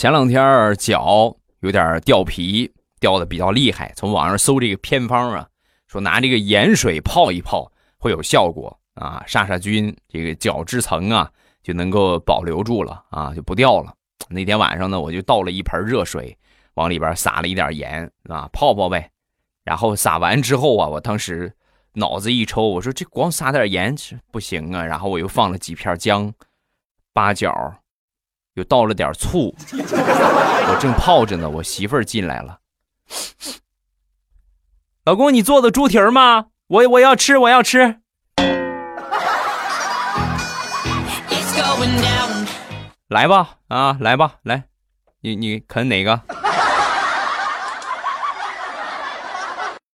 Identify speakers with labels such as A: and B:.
A: 前两天脚有点掉皮，掉的比较厉害。从网上搜这个偏方啊，说拿这个盐水泡一泡会有效果啊，杀杀菌，这个角质层啊就能够保留住了啊，就不掉了。那天晚上呢，我就倒了一盆热水，往里边撒了一点盐啊，泡泡呗。然后撒完之后啊，我当时脑子一抽，我说这光撒点盐不行啊。然后我又放了几片姜、八角。又倒了点醋，我正泡着呢，我媳妇儿进来了。老公，你做的猪蹄儿吗？我我要吃，我要吃。来吧，啊，来吧，来，你你啃哪个？